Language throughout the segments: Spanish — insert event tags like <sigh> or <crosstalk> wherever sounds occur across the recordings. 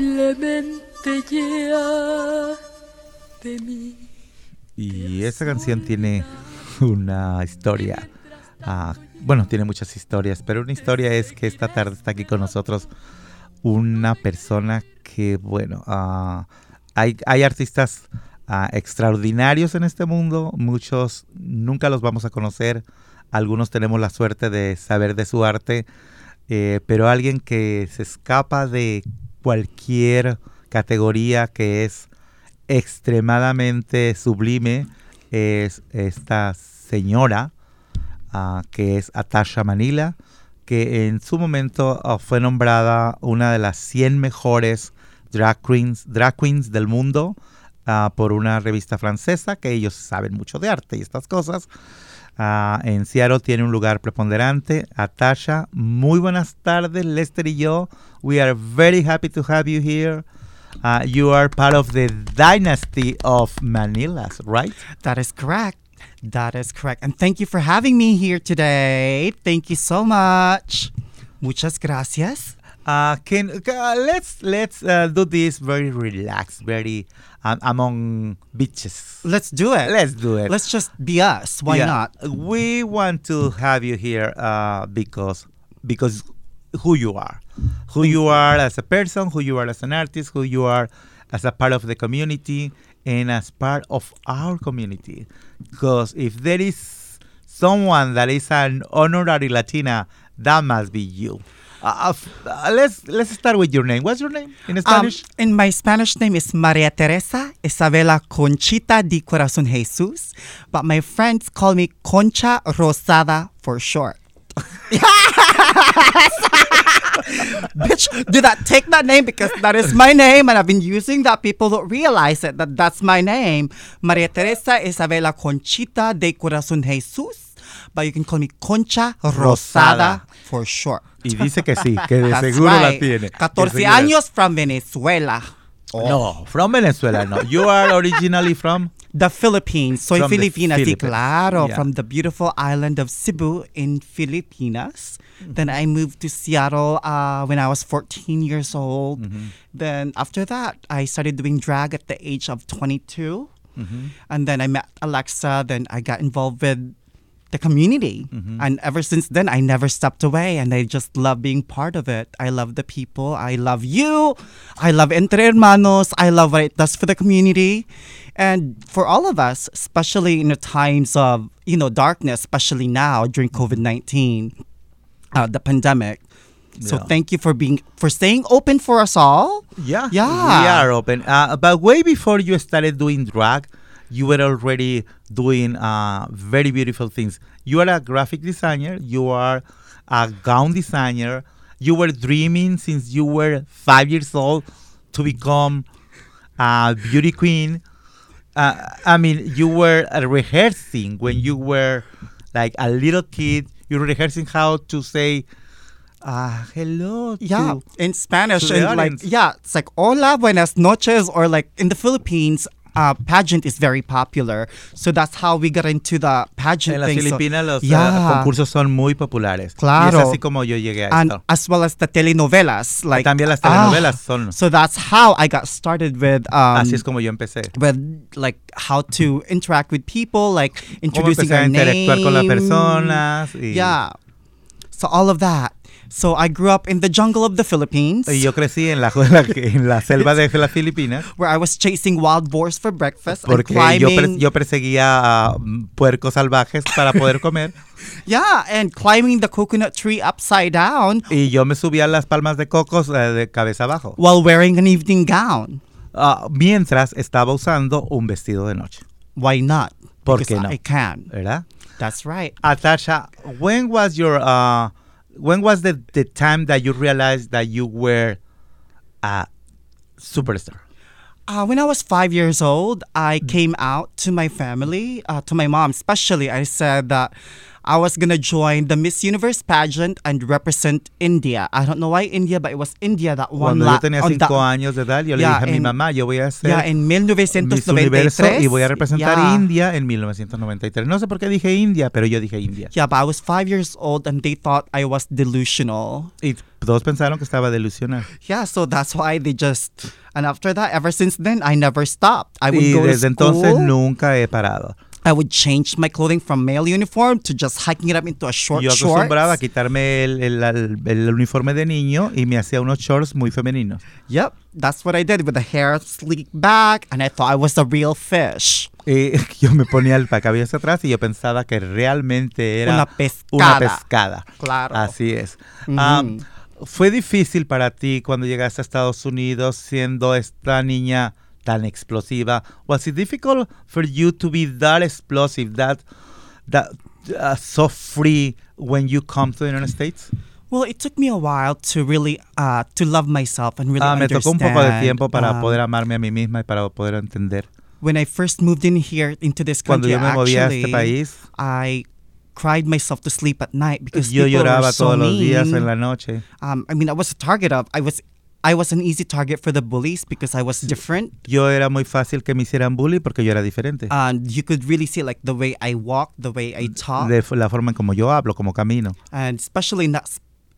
probablemente ya de mí. Y esta canción tiene una historia. ah, bueno, tiene muchas historias, pero una historia es que esta tarde está aquí con nosotros una persona que, bueno, ah, hay, hay artistas ah, extraordinarios en este mundo, muchos nunca los vamos a conocer, algunos tenemos la suerte de saber de su arte, eh, pero alguien que se escapa de cualquier categoría que es extremadamente sublime es esta señora ah, que es Atasha Manila, que en su momento ah, fue nombrada una de las 100 mejores drag queens, drag queens del mundo ah, por una revista francesa, que ellos saben mucho de arte y estas cosas. Ah, en Seattle tiene un lugar preponderante. Atasha, muy buenas tardes, Lester y yo. We are very happy to have you here. Uh, you are part of the dynasty of Manilas, right? That is correct. That is correct. And thank you for having me here today. Thank you so much. Muchas gracias. Uh, can uh, let's let's uh, do this very relaxed, very um, among bitches. Let's do it. Let's do it. Let's just be us. Why Yeah. not? We want to have you here uh, because because who you are, who you are as a person, who you are as an artist, who you are as a part of the community, and as part of our community. Because if there is someone that is an honorary Latina, that must be you. Uh, uh, let's let's start with your name. What's your name in Um, Spanish? and my Spanish name is Maria Teresa Isabela Conchita de Corazon Jesus, but my friends call me Concha Rosada for short. <laughs> Bitch, do that. Take that name because that is my name, and I've been using that. People don't realize it that that's my name, Maria Teresa Isabela Conchita de Corazon Jesus, but you can call me Concha Rosada. Rosada, for short. y dice que sí, que de That's seguro la tiene. 14 seguro. años from Venezuela. No, from Venezuela, no. You are originally from? The Philippines. Soy From Filipina, sí, claro. Yeah. From the beautiful island of Cebu in Filipinas. Then I moved to Seattle uh, when I was 14 years old. Mm-hmm. Then after that, I started doing drag at the age of 22. Mm-hmm. And then I met Alexa. Then I got involved with the community. Mm-hmm. And ever since then, I never stepped away. And I just love being part of it. I love the people. I love you. I love Entre Hermanos. I love what it does for the community. And for all of us, especially in the times of, you know, darkness, especially now during COVID-19, uh, the pandemic. So Yeah. thank you for being, for staying open for us all. Yeah, Yeah. we are open. Uh, but way before you started doing drag, you were already doing uh, very beautiful things. You are a graphic designer. You are a gown designer. You were dreaming since you were five years old to become a beauty queen. Uh, I mean, you were uh, rehearsing when you were like a little kid. You were rehearsing how to say, uh, "Hello." Yeah, to- in Spanish, and like yeah, it's like hola, buenas noches, or like in the Philippines, uh, pageant is very popular. So that's how we got into the pageant En las thing. So- Filipinas los uh, yeah, concursos son muy populares. Claro. Y es así como yo llegué a and esto. as well as the telenovelas, like También las ah, telenovelas son. So that's how I got started with um, Así es como yo empecé. with like how to interact with people, like Cómo introducing empecé a our interactuar con las name. personas. Y, Yeah. So all of that. So I grew up in the jungle of the Philippines. y yo crecí en la, <laughs> en la, selva de las Filipinas. where I was chasing wild boars for breakfast and Porque yo, climbing. per- yo perseguía mm, puercos salvajes para poder <laughs> comer. yeah, and climbing the coconut tree upside down y yo me subía las palmas de cocos eh, de cabeza abajo. while wearing an evening gown. Ah, mientras estaba usando un vestido de noche. Why not? ¿Por because qué no? I can. ¿Verdad? That's right. Atasha, when was your uh, when was the, the time that you realized that you were a superstar? Uh, when I was five years old, I Mm. came out to my family, uh, to my mom especially. I said that I was gonna join the Miss Universe pageant and represent India. I don't know why India, but it was India that won Cuando la- yo tenía cinco that- años de edad, yo le Yeah, dije a mi en- mamá, yo voy a hacer Yeah, en Miss Universo 1993. y voy a representar yeah. India en 1993. No sé por qué dije India, pero yo dije India. Yeah, but I was five years old and they thought I was delusional. Y todos pensaron que estaba delusional. Yeah, so that's why they just. And after that, ever since then, I never stopped. I would Y go desde to entonces school. nunca he parado. I would change my clothing from male uniform to just hiking it up into a short Yo shorts. acostumbraba a quitarme el, el- el- el uniforme de niño y me hacía unos shorts muy femeninos. Yep, that's what I did with the hair sleek back, and I thought I was a real fish. Y <laughs> yo me ponía el cabello hacia atrás y yo pensaba que realmente era Una pescada. una pescada. Claro. Así es. Ujú. Ah, ¿Fue difícil para ti cuando llegaste a Estados Unidos siendo esta niña tan explosiva? Was it difficult for you to be that explosive, that, that uh, so free when you come to the United States? Well, it took me a while to really uh, to love myself and really Ah, me tocó un poco de tiempo para um, poder amarme a mí misma y para poder entender. When I first moved in here into this country, yo me moví a este actually, país, I cried myself to sleep at night because yo people lloraba were so todos los días mean. en la noche. Um, I mean, I was a target of. I was, I was an easy target for the bullies because I was different, Yo era muy fácil que me hicieran bully porque yo era diferente. and you could really see like the way I walk, the way I talk, de la forma en como yo hablo, como camino. and especially not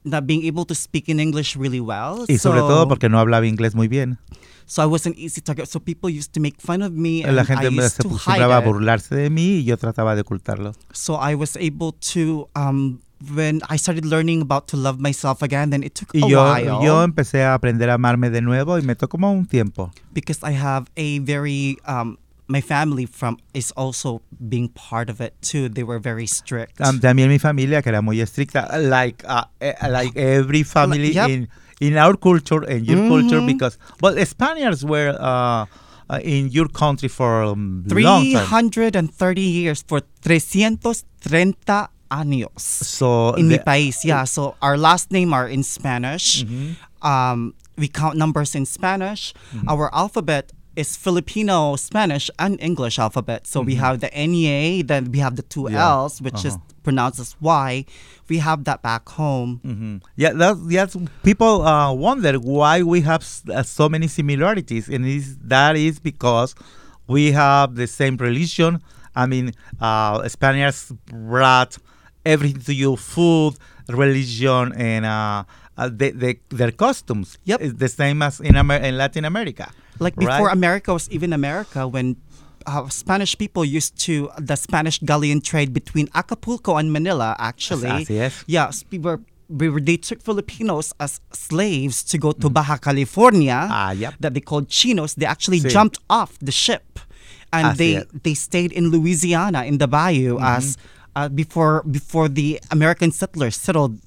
not being able to speak in English really well. Y sobre so, todo porque no hablaba inglés muy bien. so I was an easy target. So people used to make fun of me, and La I gente me- used se to acostumbraba a burlarse de mí y yo trataba de ocultarlo. So I was able to um, when I started learning about to love myself again. Then it took Y a yo, while yo empecé a aprender a amarme de nuevo y me tocó como un tiempo. because I have a very um, my family from is also being part of it too. They were very strict. Tam- También mi familia que era muy estricta, like uh, eh, like every family Yep. in in our culture and your culture Mhm. because well Spaniards were uh, uh, in your country for um, long time. 330 years for 330 años So in mi the- país. Yeah, so our last name are in Spanish. Mhm. Um, we count numbers in Spanish. Mm-hmm. Our alphabet is Filipino, Spanish, and English alphabet. So we have the NEA, then we have the two Mm-hmm. Yeah, L's, which is uh-huh. pronounced as Y. We have that back home. Mhm. Yeah, that's, that's people uh, wonder why we have s- uh, so many similarities, and is that is because we have the same religion. I mean, uh, Spaniards brought everything to you: food, religion, and uh, uh, the, the, their costumes. Yep. it's the same as in, Amer- in Latin America. Like before right? America was even America, when uh, Spanish people used to the Spanish galleon trade between Acapulco and Manila. Actually, yes, we were. We were, they took Filipinos as slaves to go to Baja California. Ah, yep. That they called chinos. They actually jumped off the ship, and they they stayed in Louisiana in the bayou Mm-hmm. as uh, before before the American settlers settled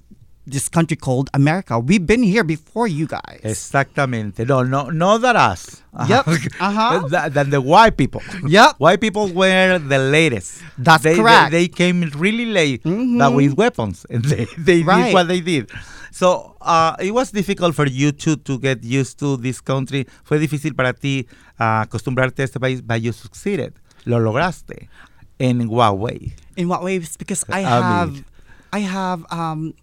this country called America. We've been here before you guys. Exactamente. No, no, no that us. Yep. <laughs> Uh-huh. Than than the white people. Yep. White people were the latest. That's they, correct. They, they came really late, but Mhm. with weapons, and <laughs> they, they Right. did what they did. So uh, it was difficult for you to to get used to this country. Fue difícil para ti uh, acostumbrarte a este país, but you succeeded. Lo lograste. In what way? In what ways? Because I have, I have, um,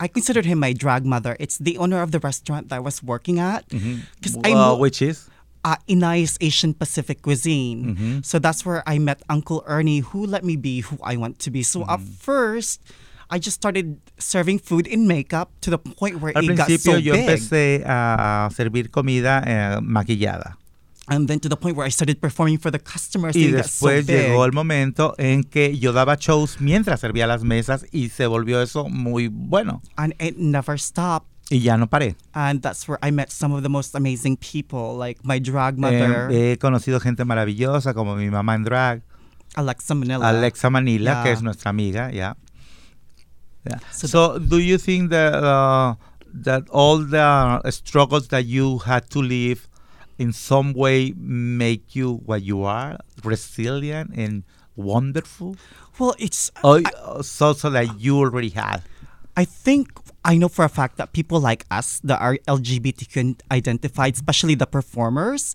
I considered him my drag mother. It's the owner of the restaurant that I was working at. Because I Uh, mo- which is? uh, Inai's Asian Pacific cuisine. Mm-hmm. So that's where I met Uncle Ernie, who let me be who I want to be. So at Mm-hmm. first, I just started serving food in makeup to the point where Al it got principio so yo big. empecé a servir comida eh, maquillada. And then to the point where I started performing for the customers. Y got so después llegó el momento en que yo daba shows mientras servía las mesas y se volvió eso muy bueno. And it never stopped. Y ya no paré. And that's where I met some of the most amazing people, like my drag Eh, mother, he conocido gente maravillosa como mi mamá en drag, Alexa Manila. Alexa Manila, Yeah. que es nuestra amiga, ya. Yeah. So So, do you think that uh, that all the struggles that you had to live in some way make you what you are, resilient and wonderful? Well, it's. Or I, uh, so, so that you already have I think I know for a fact that people like us that are LGBTQ identified, especially the performers,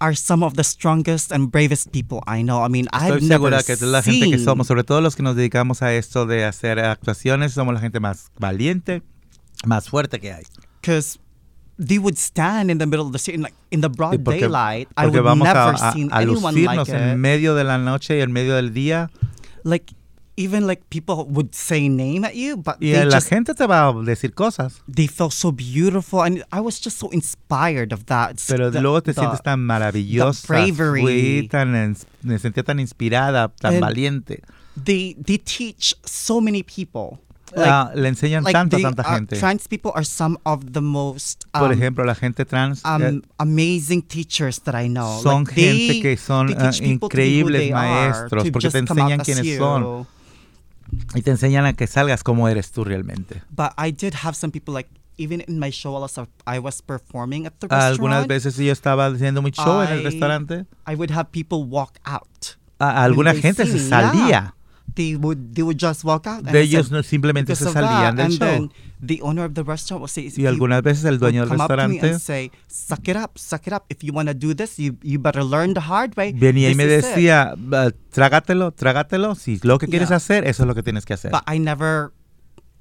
are some of the strongest and bravest people I know. I mean, I've Estoy never segura que es la gente que somos, sobre todo los que nos dedicamos a esto de hacer actuaciones, somos la gente más valiente, más fuerte que hay. because they would stand in the middle of the street, in, like in the broad Y porque, daylight. I porque would vamos never a, seen a anyone like en it. medio de la noche y en medio del día. Like even like people would say name at you, but Y they la just gente te va a decir cosas, they felt so beautiful, and I was just so inspired of that. Pero the- luego te the- sientes tan maravillosa. bravery. Fui tan, me sentía tan inspirada, tan And- valiente. They they teach so many people. Like, Ah, le enseñan like tanto a tanta gente. trans people are some of the most Por um, ejemplo, la gente trans eh, um, amazing teachers that I know. son Like, they- gente que son ah, who increíbles are, maestros porque te enseñan quiénes you. son y te enseñan a que salgas como eres tú realmente. But I did have some people like even in my show, I was- I performing at the restaurant. Algunas veces yo estaba haciendo mi show en el I- restaurante. I would have people walk out. a- alguna gente se salía. yeah. They would they would just walk out. and De I said, ellos no, simplemente se salían del show. then the owner of the restaurant would say, Y algunas veces el dueño del restaurante say, "Suck it up, suck it up. If you want to do this, you you better learn the hard way." venía y me is it." decía, "Ah, trágatelo, trágatelo. Si lo que quieres hacer, eso es lo que tienes que hacer. But I never,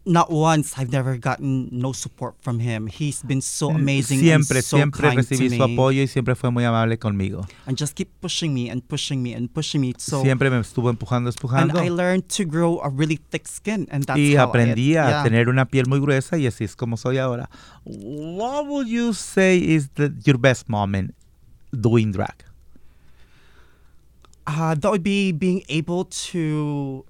not once, I've never gotten no support from him. He's been so amazing. Mm, siempre, and so siempre recibí su apoyo y siempre fue muy amable conmigo. and just keep pushing me and pushing me and pushing me. So siempre me estuvo empujando, empujando. and. I learned to grow a really thick skin, and that's y how aprendí I, a yeah. tener una piel muy gruesa y así es como soy ahora. What would you say is the, your best moment doing drag? Uh, that would be being able to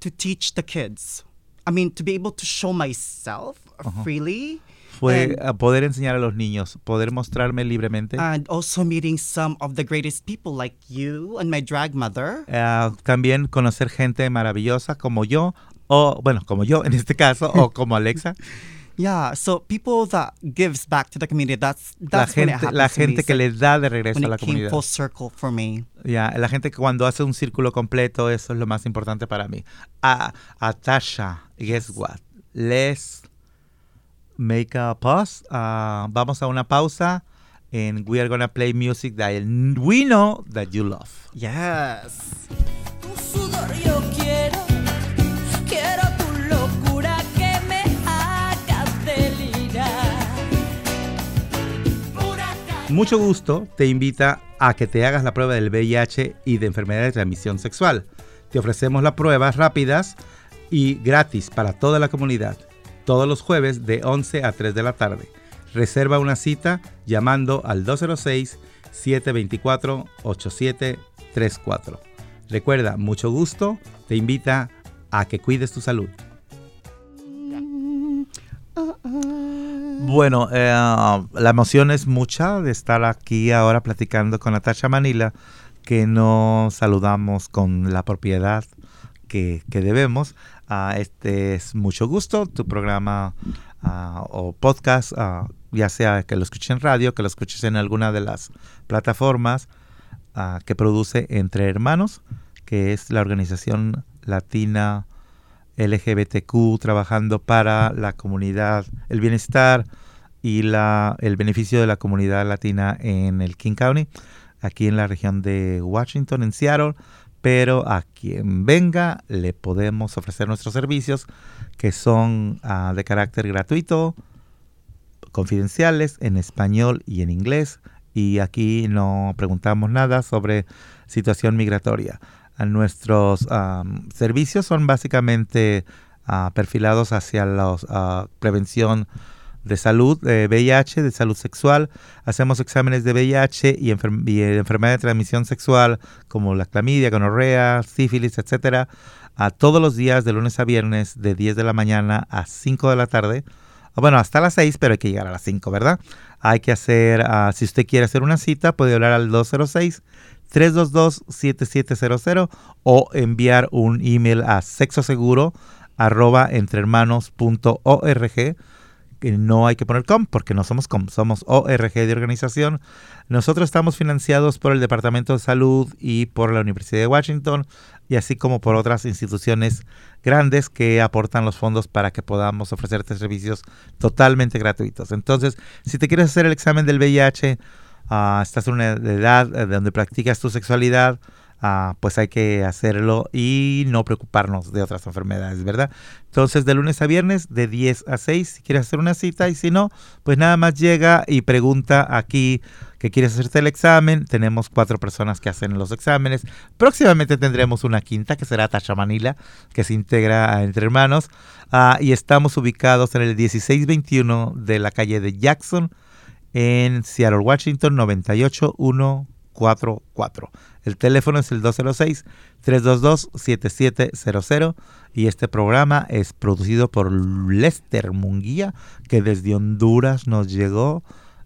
to teach the kids. I mean, to be able to show myself freely, Fue And- a poder enseñar a los niños, poder mostrarme libremente. and also meeting some of the greatest people like you and my drag mother. Ah, también conocer gente maravillosa como yo, o bueno, como yo en este caso, o como <laughs> Alexa. Yeah, so people that gives back to the community. That's La that's when it gente, happens la to me. gente que le da de regreso when a la it came comunidad. full circle for me. Ya, la gente que cuando hace un círculo completo, eso es lo más importante para mí. A, a Tasha, guess what? Let's make a pause. Ah, vamos a una pausa. And we are gonna play music that we know that you love. Yes. Mucho gusto te invita a que te hagas la prueba del VIH y de enfermedad de transmisión sexual. Te ofrecemos las pruebas rápidas y gratis para toda la comunidad, todos los jueves de 11 a 3 de la tarde. Reserva una cita llamando al 206-724-8734. Recuerda, mucho gusto te invita a que cuides tu salud. Bueno, eh, la emoción es mucha de estar aquí ahora platicando con Natasha Manila, que nos saludamos con la propiedad que, que debemos. Ah, este es mucho gusto, tu programa ah, o podcast, ah, ya sea que lo escuches en radio, que lo escuches en alguna de las plataformas que produce Entre Hermanos, que es la organización latina LGBTQ trabajando para la comunidad, el bienestar y la, el beneficio de la comunidad latina en el King County, aquí en la región de Washington, en Seattle. Pero a quien venga le podemos ofrecer nuestros servicios que son ah, de carácter gratuito, confidenciales en español y en inglés. Y aquí no preguntamos nada sobre situación migratoria. Nuestros servicios son básicamente ah, perfilados hacia la prevención de salud, de VIH, de salud sexual. Hacemos exámenes de VIH y, enfer- enfermedad de transmisión sexual como la clamidia, gonorrea, sífilis, etcétera, a todos los días de lunes a viernes de 10 de la mañana a 5 de la tarde. Ah, Bueno, hasta las 6, pero hay que llegar a las 5, ¿verdad? Hay que hacer, ah, si usted quiere hacer una cita, puede hablar al 206-322-7700 o enviar un email a sexoseguro arroba entrehermanos.org no hay que poner com porque no somos com, somos ORG de organización. Nosotros estamos financiados por el Departamento de Salud y por la Universidad de Washington y así como por otras instituciones grandes que aportan los fondos para que podamos ofrecerte servicios totalmente gratuitos. Entonces, si te quieres hacer el examen del VIH, ah, estás en una edad eh, donde practicas tu sexualidad, ah, pues hay que hacerlo y no preocuparnos de otras enfermedades, ¿verdad? Entonces, de lunes a viernes, de 10 a 6, si quieres hacer una cita y si no, pues nada más llega y pregunta aquí que quieres hacerte el examen. Tenemos cuatro personas que hacen los exámenes. Próximamente tendremos una quinta que será Tasha Manila, que se integra Entre Hermanos. Ah, y estamos ubicados en el 1621 de la calle de Jackson, en Seattle, Washington, 98144. El teléfono es el 206-322-7700 y este programa es producido por Lester Munguía, que desde Honduras nos llegó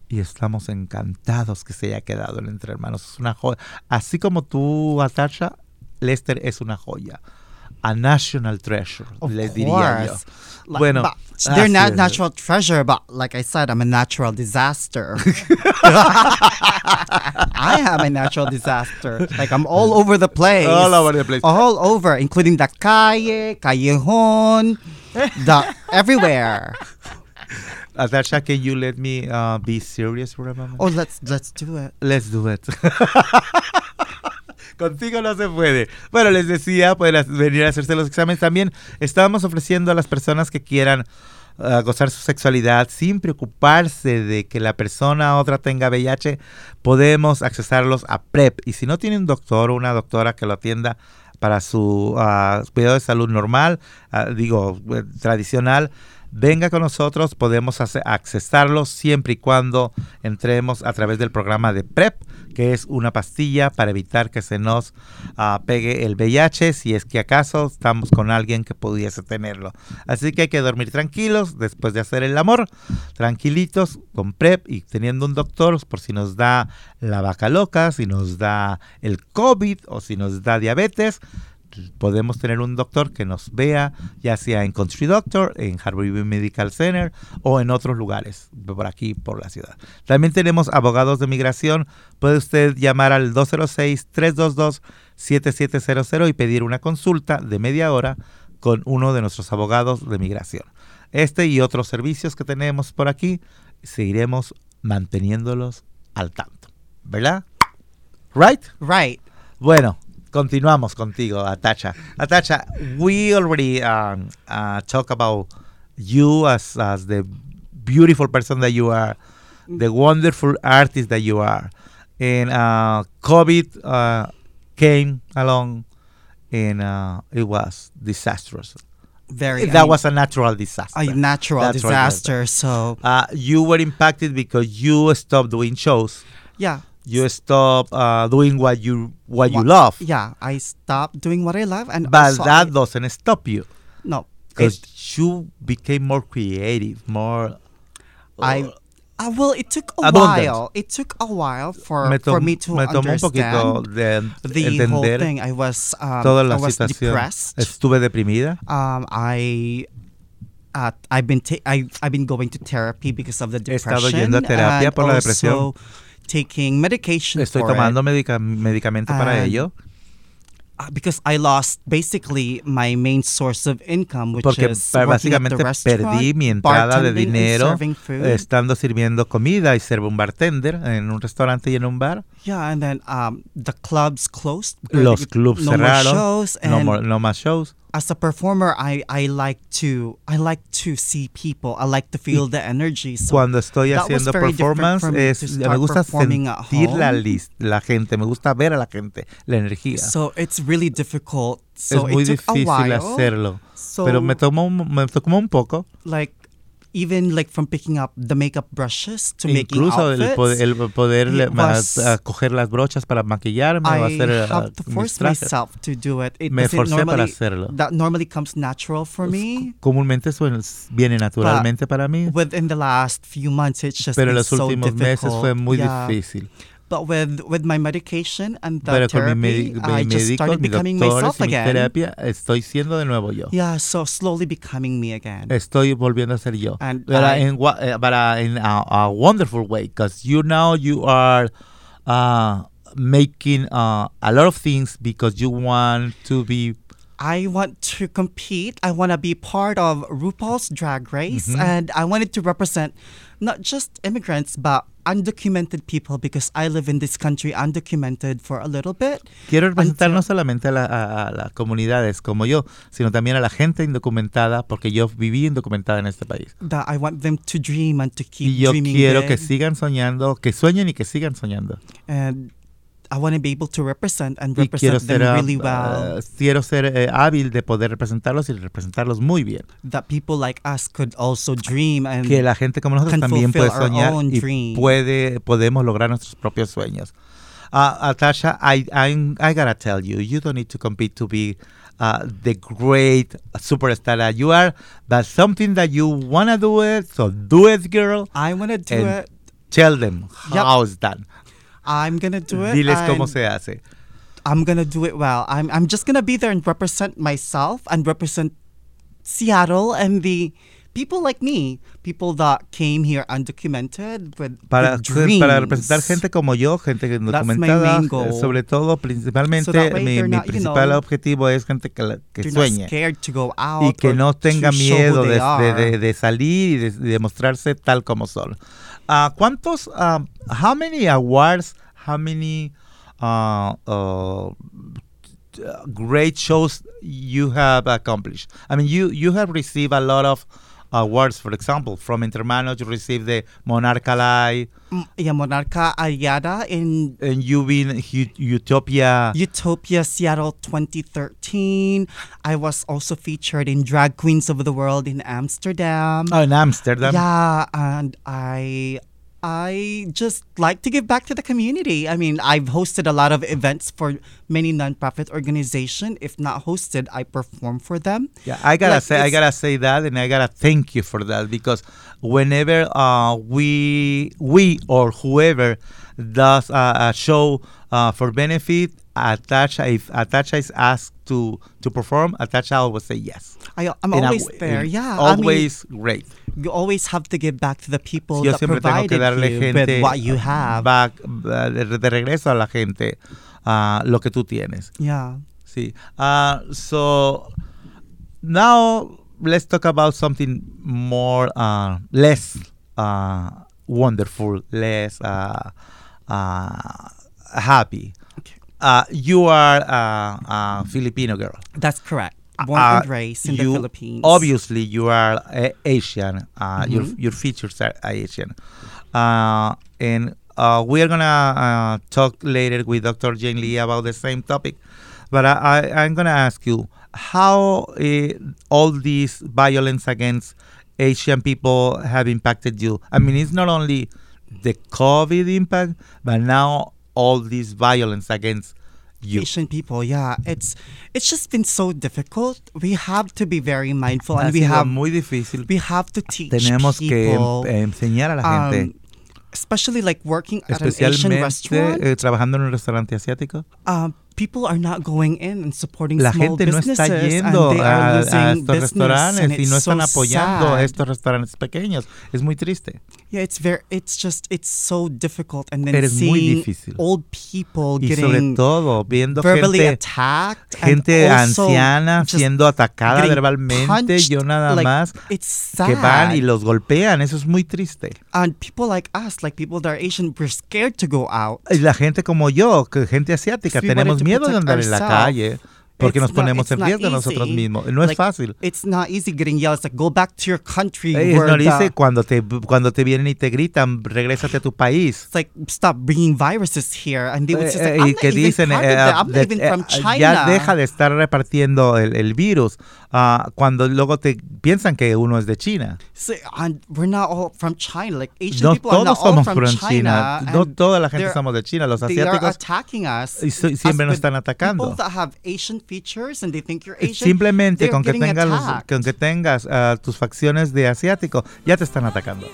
y estamos encantados que se haya quedado en Entre Hermanos. Es una joya. Así como tú, Atasha, Lester es una joya. A national treasure, Of les diría yo. course. Like, Bueno, but they're not natural treasure, but like I said, I'm a natural disaster. <laughs> I am a natural disaster. Like I'm all over the place. All over the place. All over, including the calle, callejon, the <laughs> everywhere. Atasha, can you let me uh, be serious for a moment? Oh, let's let's do it. Let's do it. <laughs> Contigo no se puede. Bueno, les decía, pueden venir a hacerse los exámenes. También estábamos ofreciendo a las personas que quieran ah, gozar su sexualidad sin preocuparse de que la persona otra tenga VIH, podemos accesarlos a PrEP. Y si no tiene un doctor o una doctora que lo atienda para su ah, cuidado de salud normal, ah, digo, eh, tradicional, venga con nosotros, podemos accesarlo siempre y cuando entremos a través del programa de PrEP, que es una pastilla para evitar que se nos ah, pegue el VIH si es que acaso estamos con alguien que pudiese tenerlo. Así que hay que dormir tranquilos después de hacer el amor, tranquilitos con PrEP y teniendo un doctor por si nos da la vaca loca, si nos da el COVID o si nos da diabetes podemos tener un doctor que nos vea, ya sea en Country Doctor, en Harborview Medical Center o en otros lugares, por aquí, por la ciudad. También tenemos abogados de migración. Puede usted llamar al 206-322-7700 y pedir una consulta de media hora con uno de nuestros abogados de migración. Este y otros servicios que tenemos por aquí, seguiremos manteniéndolos al tanto. ¿Verdad? Right? Right. Bueno, continuamos contigo, Atacha. Atacha, we already um, uh, talk about you as, as the beautiful person that you are, the wonderful artist that you are. And uh, COVID uh, came along and uh, it was disastrous. Very. that I was a natural disaster. a natural Natural disaster. So Uh, you were impacted because you stopped doing shows. yeah. You stop uh, doing what you what you love. Yeah, I stopped doing what I love, and But that doesn't stop you no, because you became more creative, more. I. Uh, well, it took a Abundant. while. It took a while for me, for me to me understand de the whole thing. I was um, I was depressed. Estuve deprimida. Um, I. Uh, I've been ta- I, I've been going to therapy because of the He depression. estado yendo a terapia and por la depresión. Taking medication Estoy for tomando it, medica- medicamento para ello uh, because I lost basically my main source of income, which porque is básicamente perdí mi entrada de dinero estando sirviendo comida y ser un bartender en un restaurante y en un bar. Yeah, and then um, the clubs closed. Los clubs no more cerraron. shows, no, and more- no más shows. As a performer, I, I like to I like to see people. I like to feel the energy. So Cuando estoy haciendo performance, es, me start gusta sentir la, la gente, me gusta ver a la gente, la energía. So it's really difficult. So es muy it took a difícil while. hacerlo. So pero me tomó, un- me tomó un poco. like even like from picking up the makeup brushes to making Incluso el, outfits. el poder was- a coger las brochas para maquillarme o I hacer have to mis force myself to do it. It Me forcé para normally, hacerlo. That normally comes natural for me. Comúnmente viene naturalmente para mí, Within the last few months, it's just pero en los so últimos meses fue muy Yeah. difícil. But with with my medication and the Pero con mi, therapy, I mi just started becoming doctores myself again. terapia, estoy siendo de nuevo yo. Yeah, so slowly becoming me again. Estoy volviendo a ser yo. And but I- in, eh, but uh, in a, a wonderful way, because you now you are uh, making uh, a lot of things because you want to be I want to compete. I want to be part of RuPaul's Drag Race, Mm-hmm. and I wanted to represent not just immigrants but undocumented people because I live in this country undocumented for a little bit. Quiero representar no solamente a, la- a- a las comunidades como yo, sino también a la gente indocumentada, porque yo viví indocumentada en este país. That I want them to dream and to keep Y yo dreaming quiero big. que sigan soñando, que sueñen y que sigan soñando. and I want to be able to represent and represent them ser, really well. ah, quiero ser eh, hábil de poder representarlos y representarlos muy bien. that people like us could also dream and que la gente como nosotros can también puede soñar own y dream. puede podemos lograr nuestros propios sueños. Uh, Atasha, I, I I gotta tell you, you don't need to compete to be uh, the great superstar that you are. That's something that you wanna do it, so do it, girl. I want to do And it. Tell them Yep. how it's done. I'm gonna do it. Diles cómo se hace. I'm gonna do it well. I'm I'm just gonna be there and represent myself and represent Seattle and the people like me, people that came here undocumented with, Para, with dreams. para representar gente como yo, gente que my documentada, main goal. eh, sobre todo, principalmente, So mi, mi not, you principal know, objetivo es gente que, que sueñe. scared to go out y que no tenga miedo de, de- de- de salir y de, mostrarse tal como son. Ah, ¿Cuántos, um, how many awards, how many uh, uh, great shows you have accomplished? I mean, you, you have received a lot of awards, for example, from Intermanos, you received the Monarch Ally, Mm, yeah, Monarca Ayada in and been Utopia. Utopia Seattle 2013. I was also featured in Drag Queens of the World in Amsterdam. Oh, in Amsterdam. Yeah, and I I just like to give back to the community. I mean, I've hosted a lot of events for many nonprofit organizations. If not hosted, I perform for them. Yeah, I gotta Like, say, I gotta say that, and I gotta thank you for that because whenever uh, we we or whoever does a, a show uh, for benefit, Atacha if Atacha is asked to to perform, Atacha always say yes. I, I'm In always w- there. Yeah, I mean, always great. you always have to give back to the people Yo that siempre tengo que provided you with what you have. back, uh, de, regreso a la gente uh, lo que tú tienes. yeah. Sí. Uh, so now let's talk about something more, uh, less uh, wonderful, less uh, uh, happy. Okay. Uh, you are a, a Filipino girl. That's correct. Born Uh, and raised in you- the Philippines. Obviously, you are a- Asian. Uh, Your Mhm. your features are Asian, uh, and uh, we are gonna uh, talk later with Dr. Jane Lee about the same topic. But I, I'm gonna ask you how uh, all this violence against Asian people have impacted you. I mean, it's not only the COVID impact, but now all this violence against you. Asian people, yeah, it's it's just been so difficult. We have to be very mindful, Ha and we have muy difícil. we have to teach Tenemos que people, em- enseñar a la gente. um, especially like working at an Asian restaurant. eh, trabajando en un restaurante asiático. um, people are not going in and supporting La small gente no está businesses, yendo and they a, are a losing estos restaurantes y it's no están so apoyando sad. estos restaurantes pequeños. Es muy triste. Yeah, it's very, it's just, it's so difficult, and then Pero es muy difícil. old people Y sobre getting todo viendo verbally gente, attacked, gente anciana siendo atacada verbalmente. punched, Yo nada like, más que van y los golpean. Eso es muy triste. and people like us, like people that are Asian, we're scared to go out. Y la gente como yo, que gente asiática, tenemos miedo de andar en la calle porque It's nos not- ponemos it's en not riesgo nosotros easy. mismos. No es Like, fácil. It's not easy getting yelled. It's like go back to your country. Es where no the- dice cuando te, cuando te vienen y te gritan, regrésate a tu país. it's like stop bringing viruses here, and they would just Eh, like, eh, I'm y not que even dicen, part eh, of that. ah, I'm not de- even eh, from ah, China. ya deja de estar repartiendo el, el virus ah, cuando luego te piensan que uno es de China. So, and we're not all from China. Like Asian No people are todos not all somos from from China. China. No toda la gente somos de China. Los are asiáticos attacking us. y us siempre nos están atacando. People that have Asian eh, simplemente con que, tengas con que tengas tus facciones de asiático, ya te están atacando.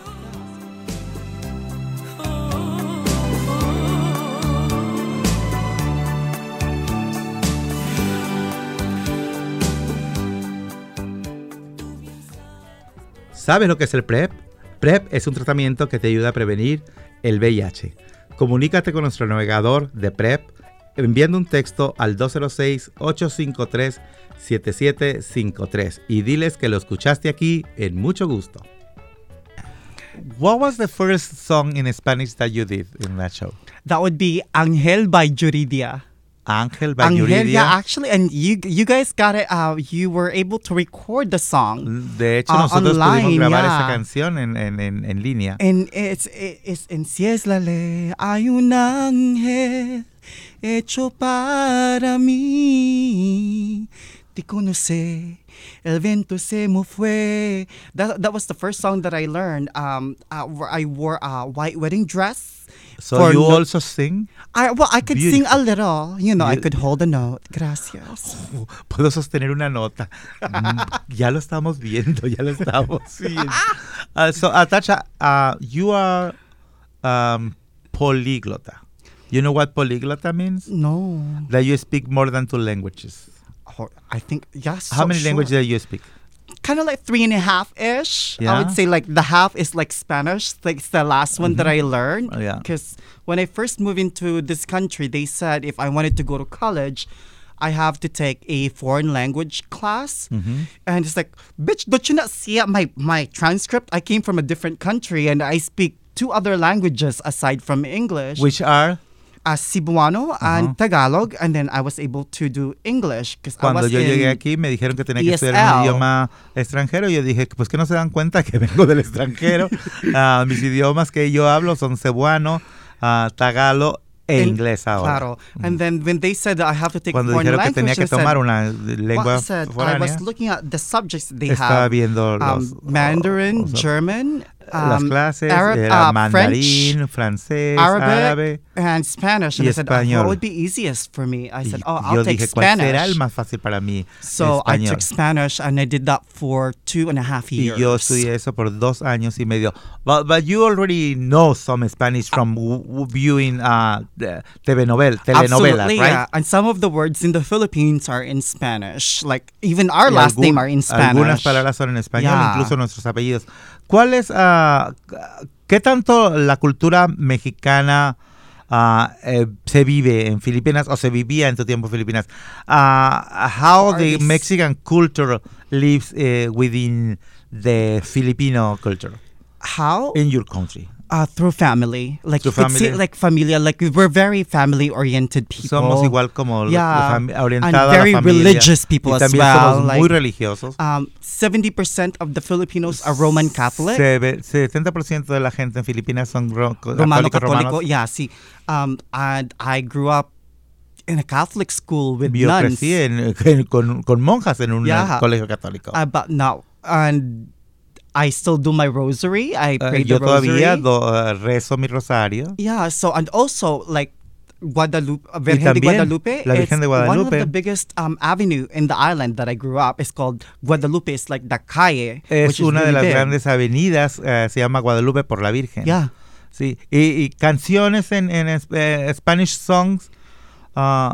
¿Sabes lo que es el PrEP? PrEP es un tratamiento que te ayuda a prevenir el VIH. Comunícate con nuestro navegador de PrEP enviando un texto al 206-853-7753 y diles que lo escuchaste aquí en mucho gusto. What was the first song in Spanish that you did in that show? That would be Angel by Yuridia. Ángel by Angel, Yuridia. yeah, actually, and you you guys got it. Uh, you were able to record the song, De hecho, Ah, nosotros pudimos online, grabar yeah. esa canción en, en, en, en línea. and it's it's en Si es la ley hay un ángel hecho para mí. Te conocí, el viento se me fue. That that was the first song that I learned. Um, uh, where I wore a white wedding dress. So for you no- also sing? I well, I could sing a little. You know, I could hold a note. Gracias. Oh, puedo sostener una nota. Mm, <laughs> ya lo estamos viendo, ya lo estamos <laughs> viendo. Uh, so, Atacha, uh, you are um, polyglota. You know what polyglota means? No. That you speak more than two languages. Oh, I think yes. How many languages do you speak? Kind of like three and a half ish. I would say like the half is like Spanish. Like it's the last one that I learned. Oh, yeah. Because when I first moved into this country, they said if I wanted to go to college, I have to take a foreign language class. Mm-hmm. And it's like, bitch, don't you not see my my transcript? I came from a different country and I speak two other languages aside from English. Which are? Uh, Cebuano and Tagalog, and then I was able to do English because I Cuando was yo llegué aquí me dijeron que tenía que estudiar ESL. un idioma extranjero. Yo dije, pues que no se dan cuenta que <laughs> vengo del extranjero. <laughs> Ah, mis idiomas que yo hablo son cebuano, ah, tagalo e in- inglés ahora. Claro. And then when they said I have to take Cuando dijeron que tenía que I said, tomar una lengua I said I foránea, was looking at the subjects they estaba have. viendo um, los, Mandarin, o sea, German, las um, clases, Arab, era uh, mandarín, French, francés, Arabic, árabe. And Spanish. And y I said, oh, what would be easiest for me? I said, Y oh, I'll take dije, ¿cuál será el Spanish. más fácil para mí? So I took Spanish and I did that for two and a half Y years. yo estudié eso por dos años y medio. But, but you already know some Spanish from w- viewing uh, the TV novel, telenovelas, right? yeah. And some of the words in the Philippines are in Spanish. Like even our Y last algún- name are in Spanish. Algunas palabras son en español, Yeah. incluso nuestros apellidos. ¿Cuál es, ah, qué tanto la cultura mexicana eh, se vive en Filipinas o se vivía en tu tiempo en Filipinas? Ah, how the Mexican culture lives eh, within the Filipino culture How? in your country? Uh, through family. Like Through family. like familia. Like we're very family oriented people. Somos igual como Yeah. And very religious people y as well, somos muy like- religiosos. Um, 70% of the Filipinos are Roman Catholic. Se ve- 70% de la gente en Filipinas son ro- Romano Católico. Yeah, see. Um, and I grew up in a Catholic school with Yo nuns. crecí en- en- con, con monjas en un Yeah. colegio católico. Uh, but now, and I still do my rosary. I Eh, pray yo the rosary. todavía do- eh, rezo mi rosario. Yeah, so and also like Guadalupe, uh, Virgen de Guadalupe. la Virgen de One of Guadalupe. the biggest um, avenue in the island that I grew up is called Guadalupe. It's like the calle. Es una de really las big. grandes avenidas, eh, se llama Guadalupe por la Virgen. Yeah. Sí. Y, y canciones en, en eh, Spanish songs. uh,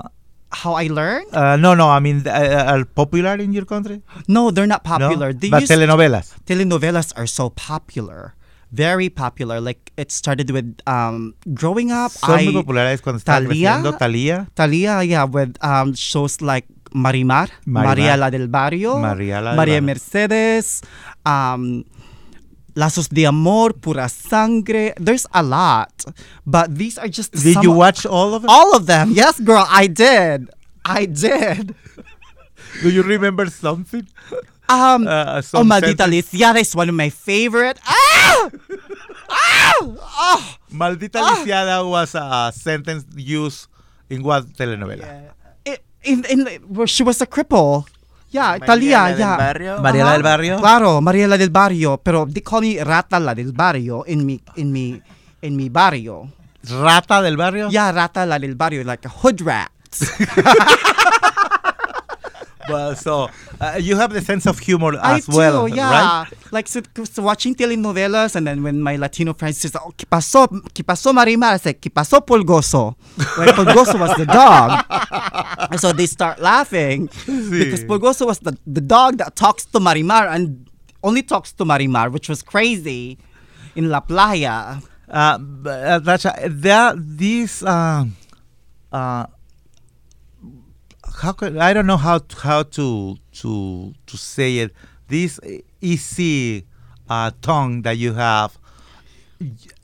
How I learned? uh, no, no, I mean, uh, are popular in your country? No, they're not No? popular. They But telenovelas. telenovelas are so popular. Very popular. Like it started with um, growing up. Son I, muy populares cuando estaba creciendo. Talía. Talia, yeah, with um, shows like Marimar, Marimar. María la del Barrio, María la María. Mercedes, um, Lazos de Amor, Pura Sangre. There's a lot, but these are just Did some you watch all of them? all of them? Yes, girl, I did. I did. <laughs> Do you remember something? Um, Uh, oh, Maldita Lisiada is one of my favorite. Ah! Ah! Oh! Maldita lisiada was a sentence used in what telenovela? I- In, in, she was a cripple. Yeah, María Talia, la del yeah. Barrio. María la del. Barrio? Claro, María la del Barrio, pero they call me Rata la del Barrio in mi in mi in mi barrio. Rata del barrio? Yeah, Rata la del Barrio, like a hood rat. <laughs> Well, so uh, you have the sense of humor I as well, do, yeah. right? Like so, so watching telenovelas, and then when my Latino friends says, "Oh, ¿qué pasó? ¿Qué pasó, Marimar?" I said, "¿Qué pasó, Pulgoso?" Like Pulgoso was the dog, and so they start laughing because Pulgoso was the the dog that talks to Marimar, and only talks to Marimar, which was crazy in La Playa. Uh, b- uh, there, these, uh, uh, how could, I don't know how to, how to to to say it. This easy uh, tongue that you have.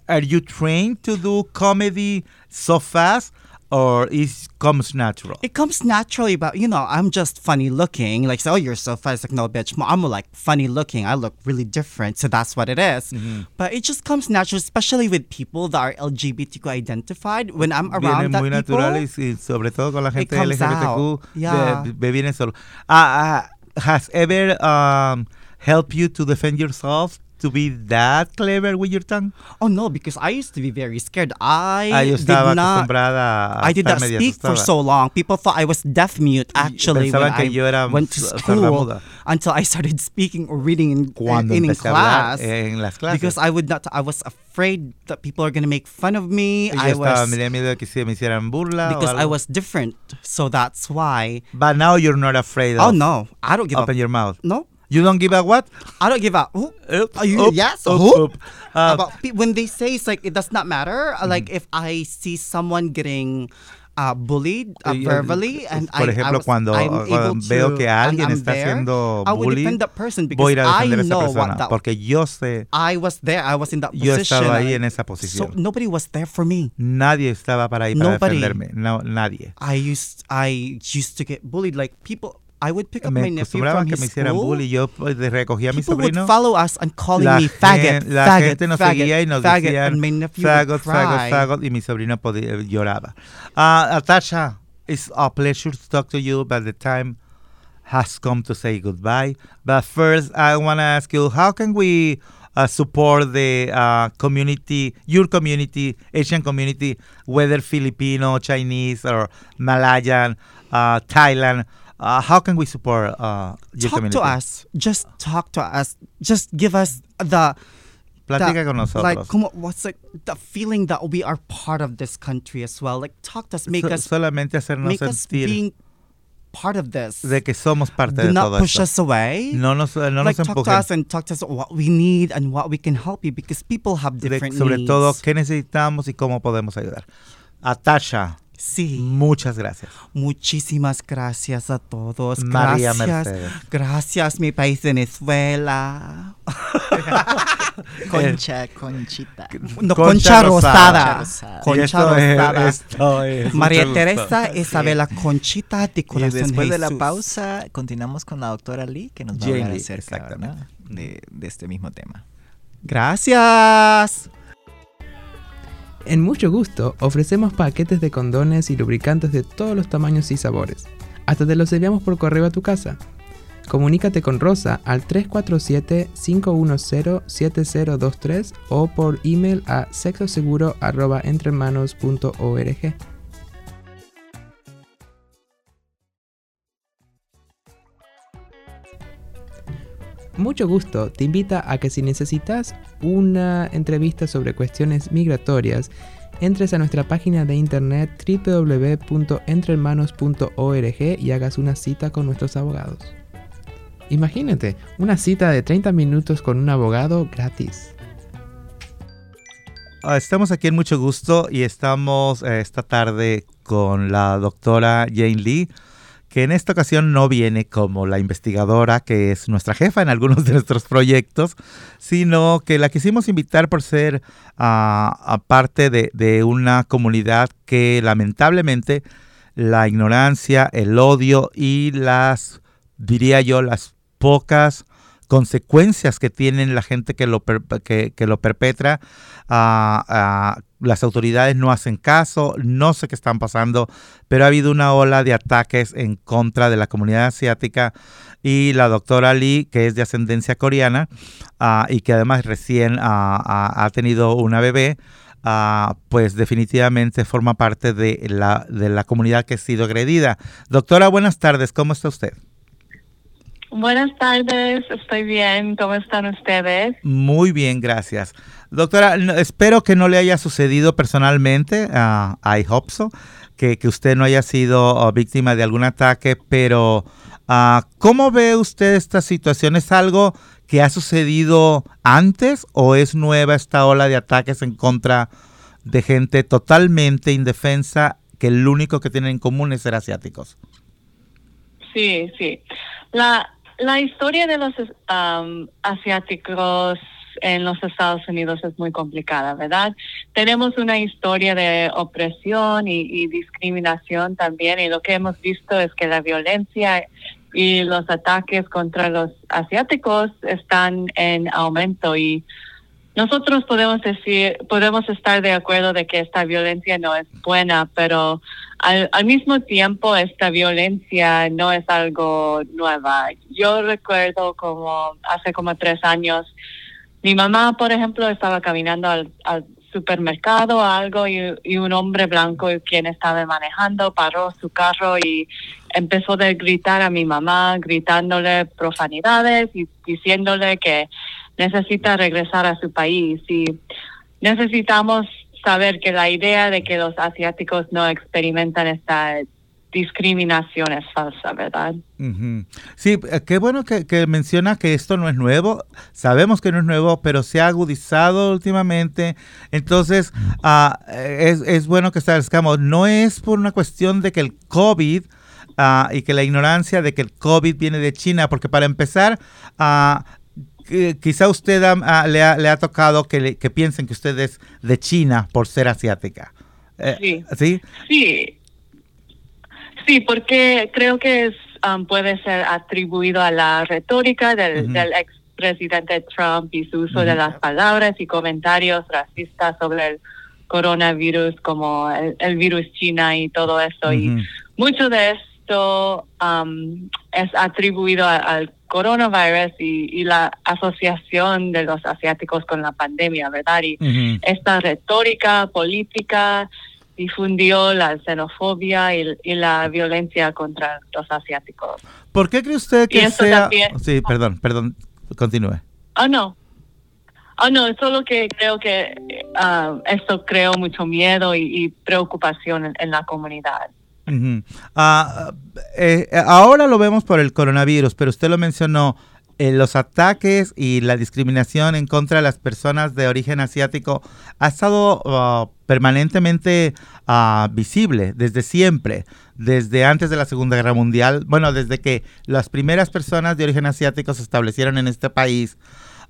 Are you trained to do comedy so fast, or it comes natural? It comes naturally, but you know, I'm just funny looking. Like, say, oh, you're so fast. Like, no, bitch, I'm like funny looking. I look really different, so that's what it is. Mm-hmm. But it just comes natural, especially with people that are LGBTQ identified. When I'm around that muy people, naturales y sobre todo con la gente comes LGBTQ. out. Yeah. de- me viene solo. Uh, uh, has ever um, helped you to defend yourself to be that clever with your tongue? oh no, because I used to be very scared. I Ah, did not. I did not speak for so long. People thought I was deaf mute actually when I went to school until I started speaking or reading in, Cuando in, in empecé a hablar class. Because I would not. I was afraid that people are gonna make fun of me. I was miedo que se me hicieran burla. because I was different, so that's why. But now you're not afraid Oh no, I don't give open your mouth. no. You don't give a what? I don't give a. Who? Oop, Are you- oop, yes, oop, who? oop. Uh, About pe- when they say it's like it does not matter. uh, Like if I see someone getting. Uh, bullied uh, Y, eh, verbally and por I, I ejemplo, was, cuando, I'm cuando able veo to- que and alguien I'm está there, haciendo I defend that person because voy a ir a I defender a esa know persona what that porque yo sé, I was there. I was in that yo position. estaba ahí en esa so posición. nobody was there for me. Nadie estaba para ahí para Nobody. defenderme, no, nadie. I used I used to get bullied. Like people, I would pick up Me my nephew from que his me hicieran school. bullying. Yo recogía a mi People would follow us and calling La, me faggot, gen- la faggot, gente nos faggot, seguía y nos faggot, decían and my nephew faggot, would faggot, cry. faggot, y mi sobrino podía- lloraba. Uh, Natasha, it's a pleasure to talk to you, but the time has come to say goodbye. But first, I want to ask you, how can we uh, support the uh, community, your community, Asian community, whether Filipino, Chinese, or Malayan, uh, Thailand? Uh, how can we support uh, your Talk community? to us. Just talk to us. Just give us the Platica con nosotros. Like, como, what's like the feeling that we are part of this country as well? Like, talk to us, make So- us, solamente hacernos make us sentir being part of this. de que somos parte Do de not todo push esto. us away. No nos, no like nos talk to us and talk to us what we need and what we can help you because people have De- different sobre needs. todo qué necesitamos y cómo podemos ayudar. Atasha, Sí. muchas gracias. Muchísimas gracias a todos. María gracias. Mercedes. Gracias, mi país Venezuela. <laughs> Concha, conchita. No, Concha concha, rosada. rosada. Concha Y es- rosada. esto es María. Teresa Isabela Conchita de Y Corazón después de la pausa, continuamos con la doctora Lee, que nos va a hablar acerca de, de este mismo tema. Gracias. En mucho gusto ofrecemos paquetes de condones y lubricantes de todos los tamaños y sabores. Hasta te los enviamos por correo a tu casa. Comunícate con Rosa al 347-510-7023 o por email a sexoseguro.entrehermanos.org. Mucho gusto te invita a que si necesitas una entrevista sobre cuestiones migratorias, entres a nuestra página de internet www.entrehermanos.org y hagas una cita con nuestros abogados. Imagínate, una cita de 30 minutos con un abogado gratis. Ah, Estamos aquí en mucho gusto y estamos eh, esta tarde con la doctora Jane Lee, que en esta ocasión no viene como la investigadora que es nuestra jefa en algunos de nuestros proyectos, sino que la quisimos invitar por ser ah, parte de, una comunidad que lamentablemente la ignorancia, el odio y las, diría yo, las pocas consecuencias que tienen la gente que lo, que, lo perpetra, ah, las autoridades no hacen caso, no sé qué están pasando, pero ha habido una ola de ataques en contra de la comunidad asiática y la doctora Lee, que es de ascendencia coreana ah, y que además recién ah, ah, ha tenido una bebé, pues definitivamente forma parte de la, de la comunidad que ha sido agredida. Doctora, buenas tardes, ¿cómo está usted? Buenas tardes, estoy bien. ¿Cómo están ustedes? Muy bien, gracias. Doctora, espero que no le haya sucedido personalmente, ah, I hope so, que, que usted no haya sido ah, víctima de algún ataque, pero ah, ¿cómo ve usted esta situación? ¿Es algo que ha sucedido antes o es nueva esta ola de ataques en contra de gente totalmente indefensa que el único que tienen en común es ser asiáticos? Sí, sí. La, la historia de los um, asiáticos en los Estados Unidos es muy complicada, ¿verdad? Tenemos una historia de opresión y, y discriminación también y lo que hemos visto es que la violencia y los ataques contra los asiáticos están en aumento y nosotros podemos decir, podemos estar de acuerdo de que esta violencia no es buena, pero al, mismo tiempo esta violencia no es algo nueva. Yo recuerdo como hace como tres años, mi mamá, por ejemplo, estaba caminando al, al supermercado o algo y un hombre blanco quien estaba manejando paró su carro y empezó a gritar a mi mamá, gritándole profanidades y diciéndole que necesita regresar a su país y necesitamos saber que la idea de que los asiáticos no experimentan esta discriminación es falsa, ¿verdad? Sí, eh, qué bueno que, que menciona que esto no es nuevo. Sabemos que no es nuevo, pero se ha agudizado últimamente. Entonces, es, es bueno que establezcamos, no es por una cuestión de que el COVID ah, y que la ignorancia de que el COVID viene de China, porque para empezar, ah, quizá usted ha- le, ha, le ha tocado que, le- que piensen que usted es de China por ser asiática. Eh, Sí. ¿Sí? Sí, sí, porque creo que es, um, puede ser atribuido a la retórica del, Ujú. del expresidente Trump y su uso de las palabras y comentarios racistas sobre el coronavirus como el, el virus China y todo eso. Y Ujú. mucho de esto um, es atribuido a- al coronavirus y, y la asociación de los asiáticos con la pandemia, ¿verdad? Y esta retórica política difundió la xenofobia y, y la violencia contra los asiáticos. ¿Por qué cree usted que sea... también- Sí, perdón, perdón, continúe. Oh, no. Oh, no, solo que creo que ah, esto creó mucho miedo y, y preocupación en, en la comunidad. Ah, eh, ahora lo vemos por el coronavirus, pero usted lo mencionó, eh, los ataques y la discriminación en contra de las personas de origen asiático ha estado ah, permanentemente ah, visible desde siempre, desde antes de la Segunda Guerra Mundial, bueno, desde que las primeras personas de origen asiático se establecieron en este país.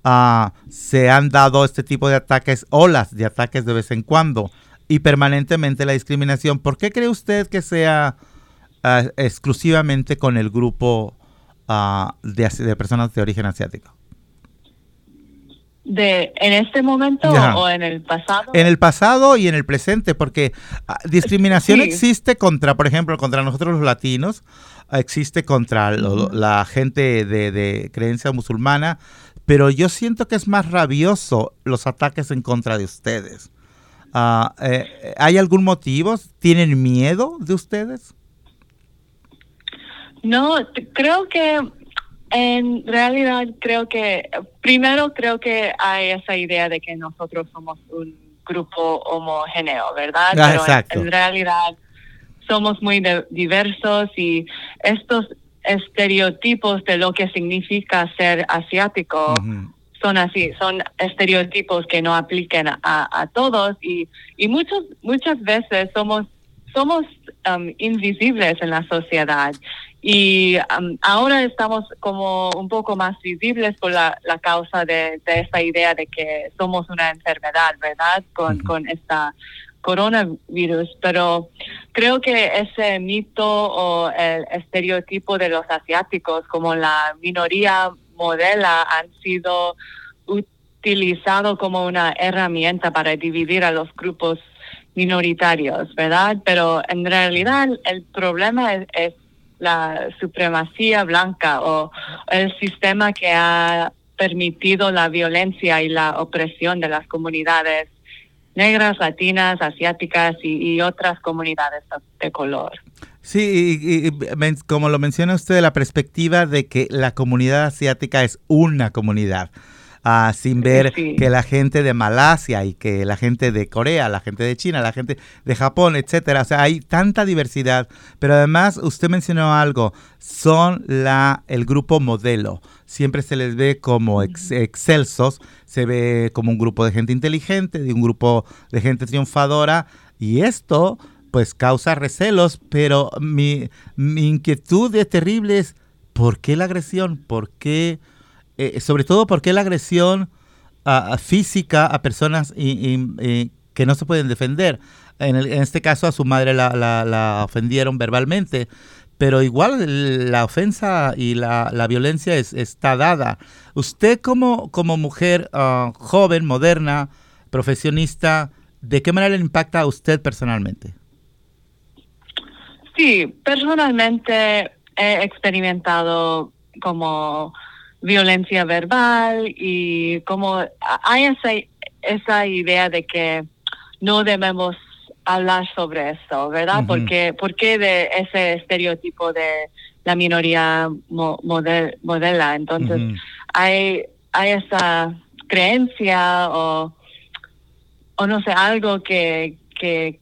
ah, se han dado este tipo de ataques, olas de ataques de vez en cuando y permanentemente la discriminación. ¿Por qué cree usted que sea ah, exclusivamente con el grupo ah, de, personas de origen asiático? De, ¿En este momento o en el pasado? En el pasado y en el presente, porque ah, discriminación Sí. existe contra, por ejemplo, contra nosotros los latinos, existe contra lo- la gente de, de creencia musulmana, pero yo siento que es más rabioso los ataques en contra de ustedes. Ah, eh, ¿Hay algún motivo? ¿Tienen miedo de ustedes? No, creo que en realidad creo que primero creo que hay esa idea de que nosotros somos un grupo homogéneo, ¿verdad? Ah, Pero en- exacto. En, realidad somos muy de- diversos y estos estereotipos de lo que significa ser asiático. Son así, son estereotipos que no apliquen a, a todos y, y muchos, muchas veces somos, somos um, invisibles en la sociedad y um, ahora estamos como un poco más visibles por la, la causa de, de esta idea de que somos una enfermedad, ¿verdad? Con, Ujú. con esta coronavirus, pero creo que ese mito o el estereotipo de los asiáticos como la minoría modela han sido utilizados como una herramienta para dividir a los grupos minoritarios, ¿verdad? Pero en realidad el problema es, la supremacía blanca o el sistema que ha permitido la violencia y la opresión de las comunidades negras, latinas, asiáticas y otras comunidades de color. Sí, y, y- como lo menciona usted, la perspectiva de que la comunidad asiática es una comunidad. ah, sin ver Sí. que la gente de Malasia y que la gente de Corea, la gente de China, la gente de Japón, etcétera. O sea, hay tanta diversidad. Pero además, usted mencionó algo, son la, el grupo modelo. Siempre se les ve como ex- excelsos, se ve como un grupo de gente inteligente, de un grupo de gente triunfadora. Y esto, pues, causa recelos, pero mi, mi inquietud es terrible es, ¿por qué la agresión? ¿Por qué, eh, sobre todo, por qué la agresión ah, física a personas que no se pueden defender? En, el- en este caso, a su madre la, ofendieron verbalmente, pero igual la ofensa y la, la violencia es- está dada. Usted como, como mujer ah, joven, moderna, profesionista, ¿de qué manera le impacta a usted personalmente? Sí, personalmente he experimentado como violencia verbal y como hay esa, esa idea de que no debemos hablar sobre esto, ¿verdad? Porque, porque de ese estereotipo de la minoría mo- model- modela. Entonces, hay, hay esa creencia o, o no sé, algo que, que,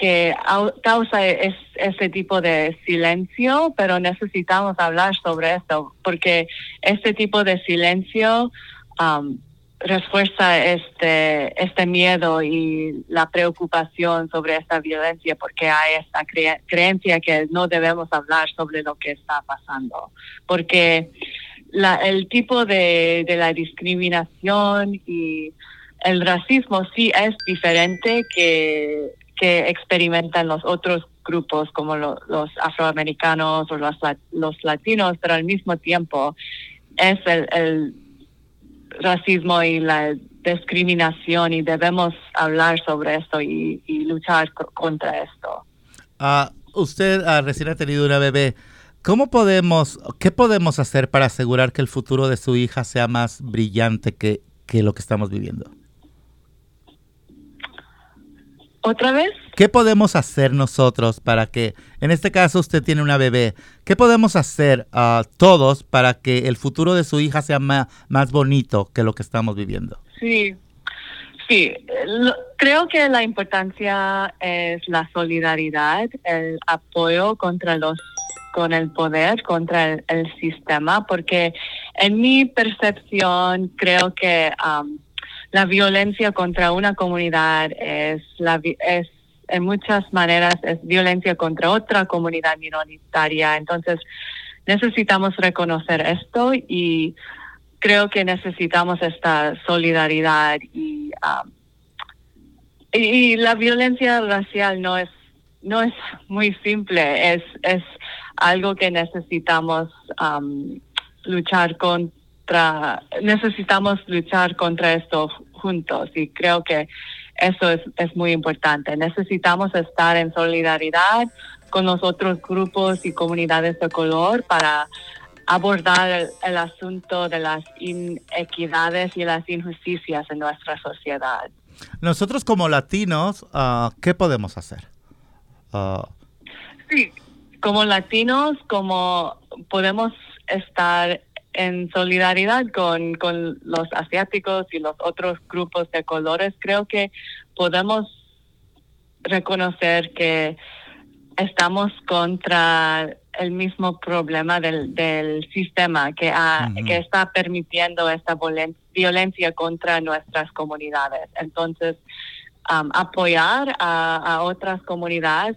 que au- causa es, ese tipo de silencio, pero necesitamos hablar sobre esto, porque este tipo de silencio um, refuerza este, este miedo y la preocupación sobre esta violencia, porque hay esta cre- creencia que no debemos hablar sobre lo que está pasando, porque el tipo de, de la discriminación y el racismo sí es diferente que, que experimentan los otros grupos como lo- los afroamericanos o los, la- los latinos, pero al mismo tiempo es el, racismo y la discriminación y debemos hablar sobre esto y, luchar co- contra esto. Ah, usted ah, recién ha tenido una bebé. ¿Cómo podemos, qué podemos hacer para asegurar que el futuro de su hija sea más brillante que, que lo que estamos viviendo? ¿Otra vez? ¿Qué podemos hacer nosotros para que, en este caso usted tiene una bebé, qué podemos hacer ah, todos para que el futuro de su hija sea más bonito que lo que estamos viviendo? Sí, sí. lo- creo que la importancia es la solidaridad, el apoyo contra los con el poder, contra el, el sistema, porque en mi percepción creo que um, la violencia contra una comunidad es la es en muchas maneras es violencia contra otra comunidad minoritaria. Entonces necesitamos reconocer esto y creo que necesitamos esta solidaridad y, um, y, la violencia racial no es no es muy simple es es algo que necesitamos um, luchar necesitamos luchar contra esto juntos y creo que eso es, es muy importante necesitamos estar en solidaridad con los otros grupos y comunidades de color para abordar el, el asunto de las inequidades y las injusticias en nuestra sociedad. Nosotros como latinos, ah, ¿qué podemos hacer? Ah, Sí, como latinos, como podemos estar en solidaridad con, con los asiáticos y los otros grupos de colores, creo que podemos reconocer que estamos contra el mismo problema del, del sistema que, ha- que está permitiendo esta violencia contra nuestras comunidades. Entonces, um, apoyar a, a otras comunidades,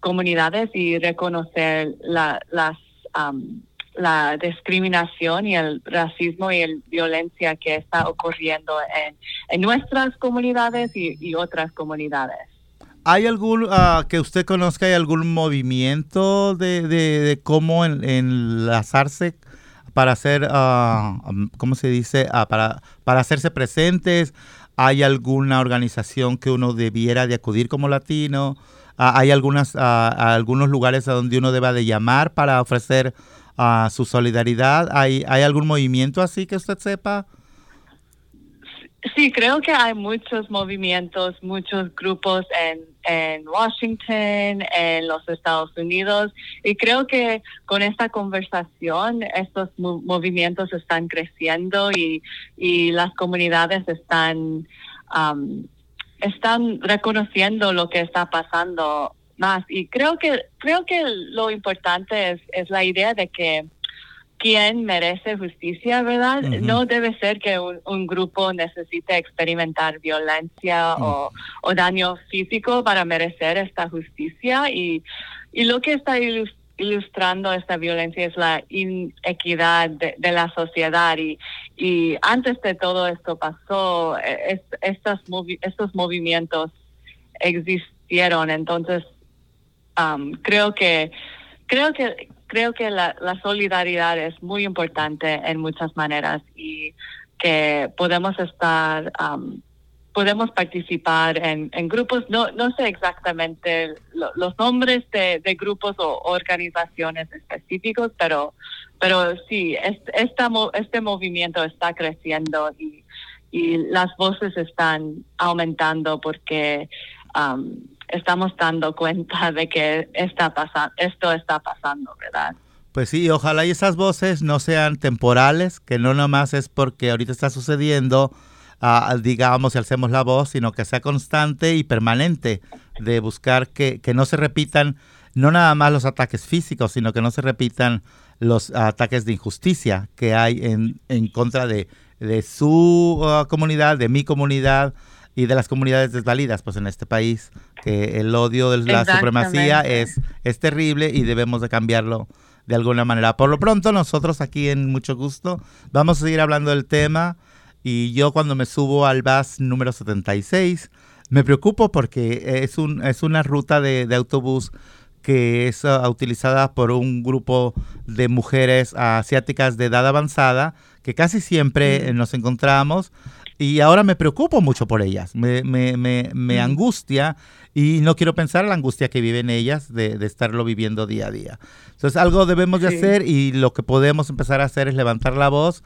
comunidades y reconocer la, las, um, la discriminación y el racismo y el violencia que está ocurriendo en, nuestras comunidades y, otras comunidades. ¿Hay algún, ah, que usted conozca, hay algún movimiento de, cómo en- enlazarse para hacer, ah, ¿cómo se dice? Ah, para, hacerse presentes. ¿Hay alguna organización que uno debiera de acudir como latino? ¿Hay algunas, algunos lugares a donde uno deba de llamar para ofrecer ah, su solidaridad? ¿Hay, ¿Hay algún movimiento así que usted sepa? Sí, creo que hay muchos movimientos, muchos grupos en, en Washington, en los Estados Unidos, y creo que con esta conversación estos mo- movimientos están creciendo y, y las comunidades están, am, están reconociendo lo que está pasando más. Y creo que, creo que lo importante es, es la idea de que quien merece justicia, ¿verdad? No debe ser que un, un grupo necesite experimentar violencia o, o daño físico para merecer esta justicia. Y, y lo que está ilus- ilustrando esta violencia es la inequidad de, de la sociedad. Y, y antes de todo esto pasó, es- estas movi- estos movimientos existieron, entonces um, creo que creo que creo que la, solidaridad es muy importante en muchas maneras y que podemos estar um, podemos participar en, grupos. No no sé exactamente lo- los nombres de, grupos o organizaciones específicos pero pero sí este movimiento está creciendo y las voces están aumentando porque um, estamos dando cuenta de que está pasando, esto está pasando, ¿verdad? Pues sí, ojalá y esas voces no sean temporales, que no nomás es porque ahorita está sucediendo, ah, digamos, y alcemos la voz, sino que sea constante y permanente, de buscar que, que no se repitan no nada más los ataques físicos, sino que no se repitan los ataques de injusticia que hay en, en contra de, de su ah, comunidad, de mi comunidad y de las comunidades desvalidas pues en este país, que el odio de la supremacía es, es terrible y debemos de cambiarlo de alguna manera. Por lo pronto, nosotros aquí en Mucho Gusto vamos a seguir hablando del tema y yo cuando me subo al bus número 76 me preocupo porque es, un, es una ruta de, de autobús que es ah, utilizada por un grupo de mujeres asiáticas de edad avanzada que casi siempre nos encontramos y ahora me preocupo mucho por ellas, me, me, me, me angustia y no quiero pensar la angustia que viven ellas de, de estarlo viviendo día a día. Entonces algo debemos de hacer y lo que podemos empezar a hacer es levantar la voz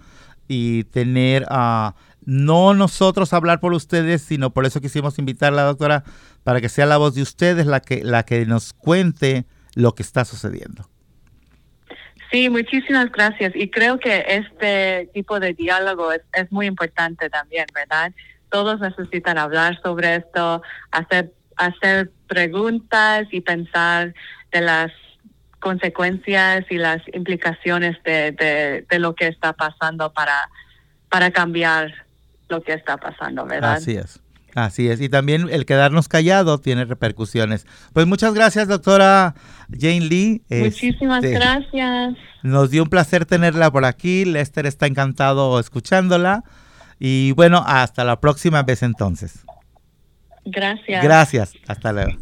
y tener, ah, no nosotros hablar por ustedes, sino por eso quisimos invitar a la doctora para que sea la voz de ustedes la que, la que nos cuente lo que está sucediendo. Sí, muchísimas gracias. Y creo que este tipo de diálogo es, es muy importante también, ¿verdad? Todos necesitan hablar sobre esto, hacer, hacer preguntas y pensar de las consecuencias y las implicaciones de, de, de lo que está pasando para, para cambiar lo que está pasando, ¿verdad? Así es. Así es. Y también el quedarnos callado tiene repercusiones. Pues muchas gracias, doctora Jane Lee. Muchísimas Este, gracias. Nos dio un placer tenerla por aquí. Lester está encantado escuchándola. Y bueno, hasta la próxima vez entonces. Gracias. Gracias. Hasta luego.